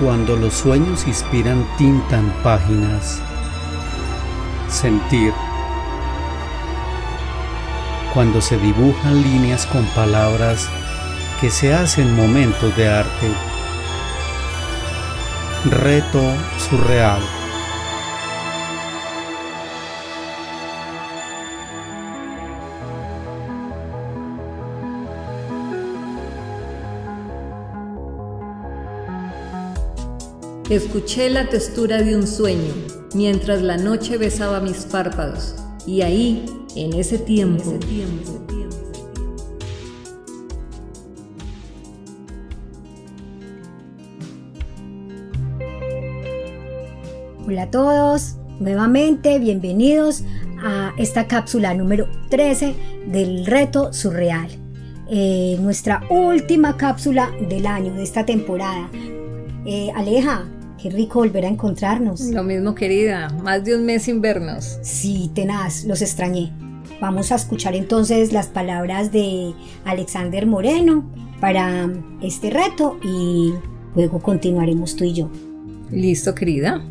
Cuando los sueños inspiran tinta en páginas. Sentir. Cuando se dibujan líneas con palabras que se hacen momentos de arte. Reto surreal. Escuché la textura de un sueño mientras la noche besaba mis párpados y ahí, en ese tiempo, Hola a todos, nuevamente bienvenidos a esta cápsula número 13 del reto surreal. Eh, nuestra última cápsula del año, de esta temporada. Eh, Aleja, Qué rico volver a encontrarnos. Lo mismo, querida. Más de un mes sin vernos. Sí, tenaz, los extrañé. Vamos a escuchar entonces las palabras de Alexander Moreno para este reto y luego continuaremos tú y yo. Listo, querida.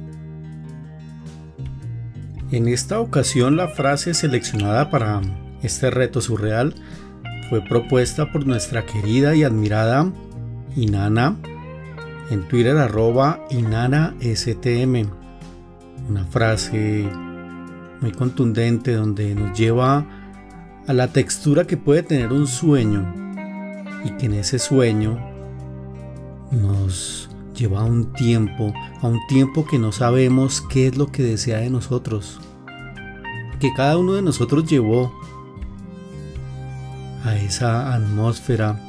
En esta ocasión la frase seleccionada para este reto surreal fue propuesta por nuestra querida y admirada Inana en Twitter arroba STM. Una frase muy contundente donde nos lleva a la textura que puede tener un sueño y que en ese sueño nos lleva a un tiempo, a un tiempo que no sabemos qué es lo que desea de nosotros, que cada uno de nosotros llevó a esa atmósfera,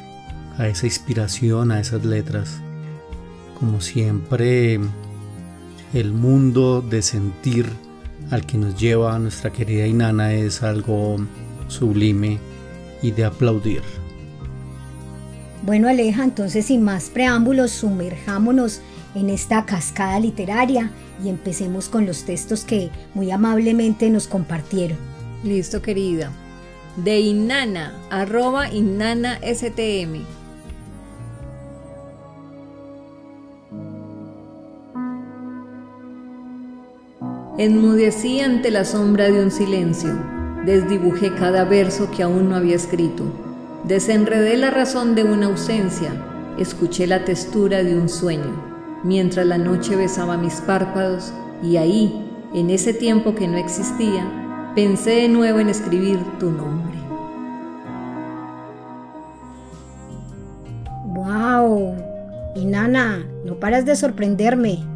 a esa inspiración, a esas letras. Como siempre, el mundo de sentir al que nos lleva nuestra querida Inana es algo sublime y de aplaudir. Bueno Aleja, entonces sin más preámbulos, sumerjámonos en esta cascada literaria y empecemos con los textos que muy amablemente nos compartieron. Listo querida. De Inana, arroba Inana STM. Enmudecí ante la sombra de un silencio, desdibujé cada verso que aún no había escrito, desenredé la razón de una ausencia, escuché la textura de un sueño, mientras la noche besaba mis párpados y ahí, en ese tiempo que no existía, pensé de nuevo en escribir tu nombre. ¡Wow! Y Nana, no paras de sorprenderme.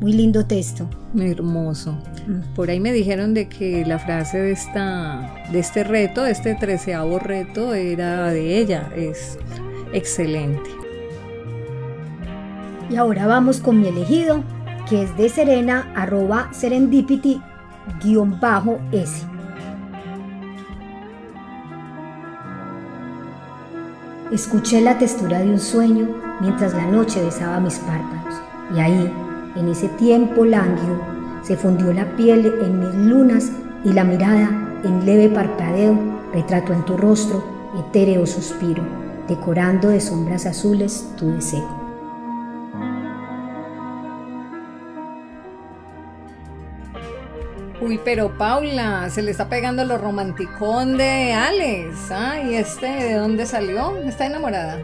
Muy lindo texto. Hermoso. Mm. Por ahí me dijeron de que la frase de, esta, de este reto, de este treceavo reto, era de ella. Es excelente. Y ahora vamos con mi elegido, que es de Serena, arroba serendipity, guion bajo S. Escuché la textura de un sueño mientras la noche besaba mis párpados, y ahí, en ese tiempo lánguido se fundió la piel en mis lunas y la mirada en leve parpadeo retrató en tu rostro etéreo suspiro, decorando de sombras azules tu deseo. Uy, pero Paula, se le está pegando lo romanticón de Alex. Ah, ¿y este de dónde salió? ¿Está enamorada?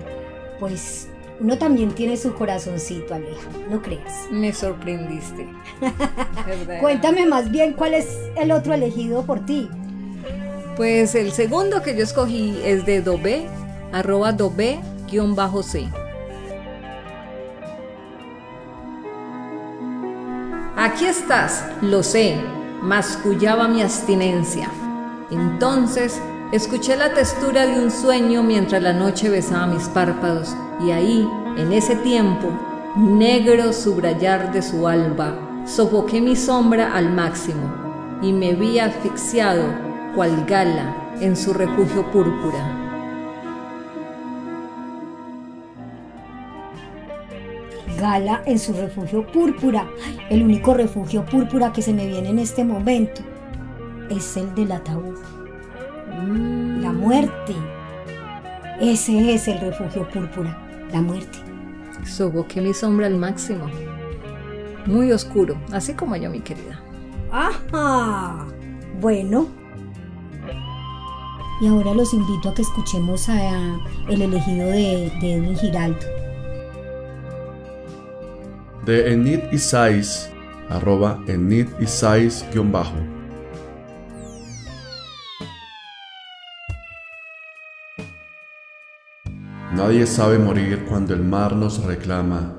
Pues uno también tiene su corazoncito, Aleja, no creas. Me sorprendiste. Cuéntame más bien cuál es el otro elegido por ti. Pues el segundo que yo escogí es de Dobe, arroba Dobe-C. Aquí estás, lo sé, mascullaba mi abstinencia. Entonces escuché la textura de un sueño mientras la noche besaba mis párpados y ahí, en ese tiempo, negro subrayar de su alba, sofoqué mi sombra al máximo y me vi asfixiado, cual gala, en su refugio púrpura. Gala en su refugio púrpura. El único refugio púrpura que se me viene en este momento es el del ataúd. La muerte. Ese es el refugio púrpura la muerte. Soboqué mi sombra al máximo. Muy oscuro, así como yo, mi querida. ¡Ajá! Bueno. Y ahora los invito a que escuchemos a El elegido de, de Edwin Giraldo. De Enid Isais, arroba Enid Isais guion bajo. Nadie sabe morir cuando el mar nos reclama.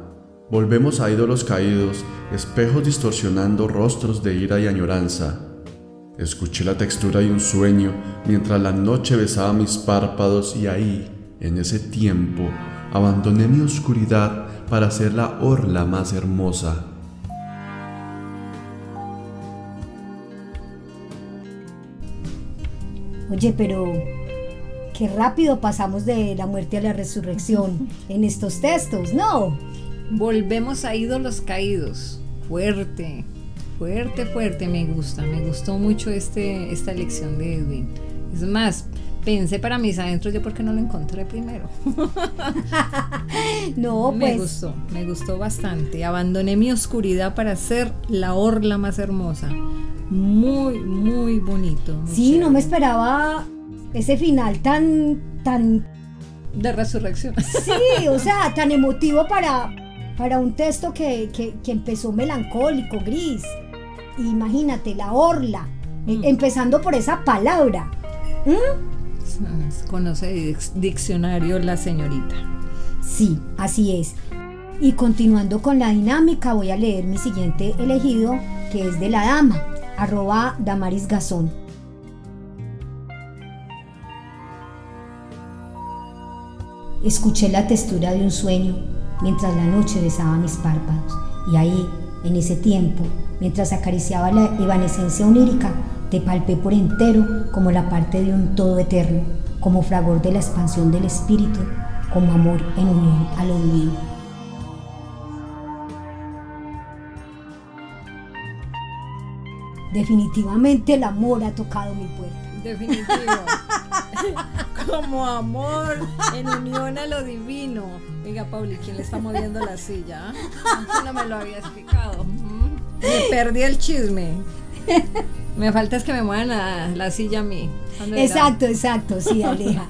Volvemos a ídolos caídos, espejos distorsionando rostros de ira y añoranza. Escuché la textura de un sueño mientras la noche besaba mis párpados y ahí, en ese tiempo, abandoné mi oscuridad para ser la orla más hermosa. Oye, pero qué rápido pasamos de la muerte a la resurrección en estos textos, ¿no? Volvemos a ídolos caídos. Fuerte, fuerte, fuerte. Me gusta, me gustó mucho este, esta lección de Edwin. Es más, pensé para mis adentros yo porque no lo encontré primero. no, pues. Me gustó, me gustó bastante. Abandoné mi oscuridad para ser la orla más hermosa. Muy, muy bonito. muy Sí, no me esperaba ese final tan, tan, De resurrección. sí, o sea, tan emotivo para, para un texto que, que- que empezó melancólico, gris. Imagínate, la orla, eh, Mm. empezando por esa palabra. Conoce dic- diccionario la señorita. Sí, así es. Y continuando con la dinámica, voy a leer mi siguiente elegido, que es de la dama, arroba Damaris Gazón. Escuché la textura de un sueño mientras la noche besaba mis párpados. Y ahí, en ese tiempo, mientras acariciaba la evanescencia onírica, te palpé por entero como la parte de un todo eterno, como fragor de la expansión del espíritu, como amor en unión a lo divino. Definitivamente el amor ha tocado mi puerta. Definitivo. Como amor en unión a lo divino. Oiga, Pauli, ¿quién le está moviendo la silla? ah? Antes no me lo había explicado. Me perdí el chisme. Me falta es que me muevan la, la silla a mí. Exacto, exacto, sí, Aleja.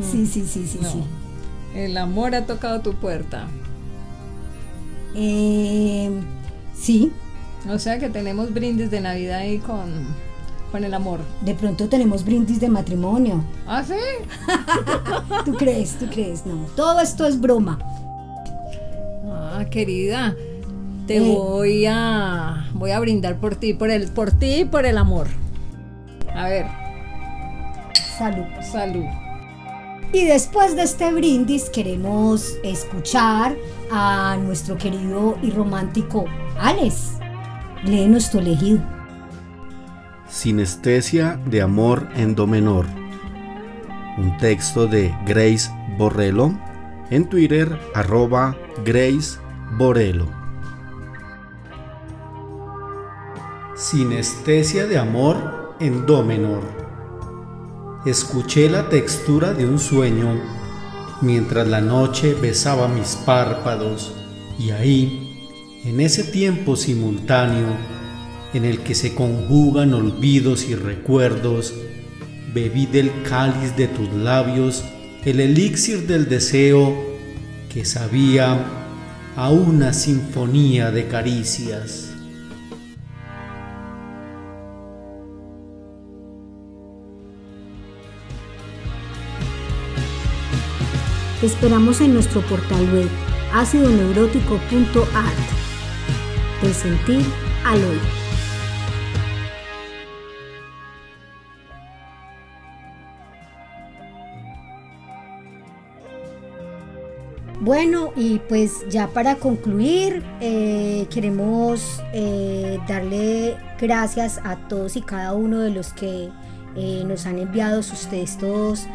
Sí, sí, sí, sí, No. sí. El amor ha tocado tu puerta. Eh, sí, O sea que tenemos brindis de Navidad ahí con, con el amor. de pronto tenemos brindis de matrimonio. ¿Ah, sí? ¿Tú crees? ¿Tú crees? No, todo esto es broma. Ah, querida. Te Eh. voy a voy a brindar por ti, por el por ti y por el amor. A ver, Salud. salud. Y después de este brindis queremos escuchar a nuestro querido y romántico Alex. Léenos tu elegido. Sinestesia de amor en do menor. Un texto de Grace Borrello en Twitter arroba Grace Borrello. Sinestesia de amor en do menor. Escuché la textura de un sueño mientras la noche besaba mis párpados y ahí, en ese tiempo simultáneo, en el que se conjugan olvidos y recuerdos, bebí del cáliz de tus labios el elixir del deseo que sabía a una sinfonía de caricias. Te esperamos en nuestro portal web ácidoneurótico.art. Del sentir al oír. Bueno, y pues ya para concluir, eh, queremos eh, darle gracias a todos y cada uno de los que eh, nos han enviado sus textos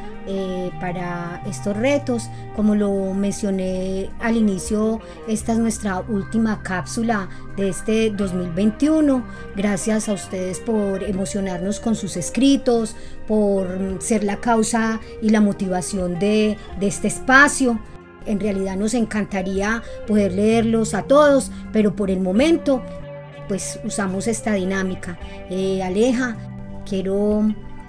para estos retos. Como lo mencioné al inicio, esta es nuestra última cápsula de este 2021. Gracias a ustedes por emocionarnos con sus escritos, por ser la causa y la motivación de, de este espacio. En realidad nos encantaría poder leerlos a todos, pero por el momento pues usamos esta dinámica. Eh, Aleja, quiero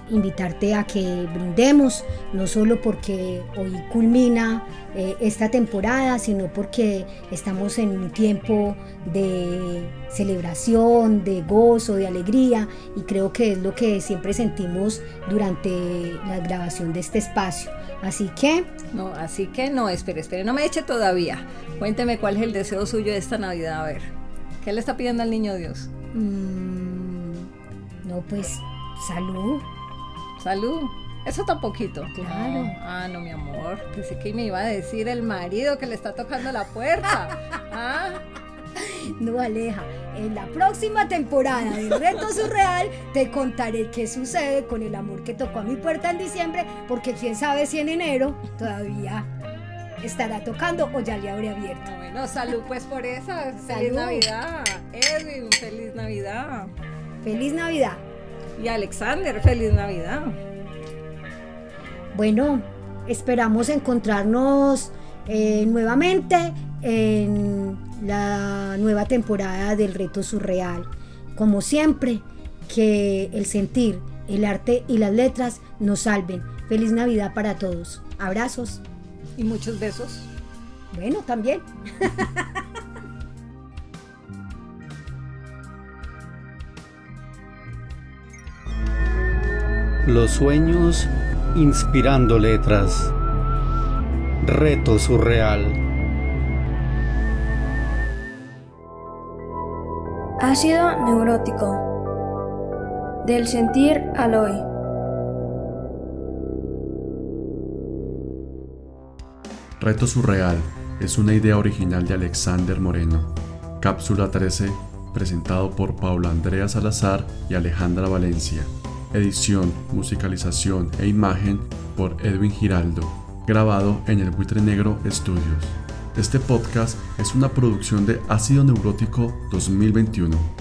invitarte a que brindemos, no solo porque hoy culmina eh, esta temporada, sino porque estamos en un tiempo de celebración, de gozo, de alegría y creo que es lo que siempre sentimos durante la grabación de este espacio. Así que... No, así que no, espere, espere, no me eche todavía. Cuénteme cuál es el deseo suyo de esta Navidad, a ver. ¿Qué le está pidiendo al niño Dios? Mm, no, pues salud. Salud. Eso está poquito. Claro. ah, no, mi amor. Pensé que me iba a decir el marido que le está tocando la puerta. ¿Ah? No, Aleja. En la próxima temporada de Reto Surreal te contaré qué sucede con el amor que tocó a mi puerta en diciembre, porque quién sabe si en enero todavía estará tocando o ya le habré abierto. Bueno, salud pues por esa. Feliz Navidad. Edwin, feliz Navidad. Feliz Navidad. Y Alexander, feliz Navidad. Bueno, esperamos encontrarnos eh, nuevamente en la nueva temporada del Reto Surreal. Como siempre, que el sentir, el arte y las letras nos salven. Feliz Navidad para todos. Abrazos. Y muchos besos. Bueno, también. Los sueños inspirando letras. Reto surreal. Ácido neurótico. Del sentir al hoy. Reto surreal es una idea original de Alexander Moreno. Cápsula 13, presentado por Paula Andrea Salazar y Alejandra Valencia. Edición, musicalización e imagen por Edwin Giraldo. Grabado en el Buitre Negro Studios. Este podcast es una producción de Ácido Neurótico 2021.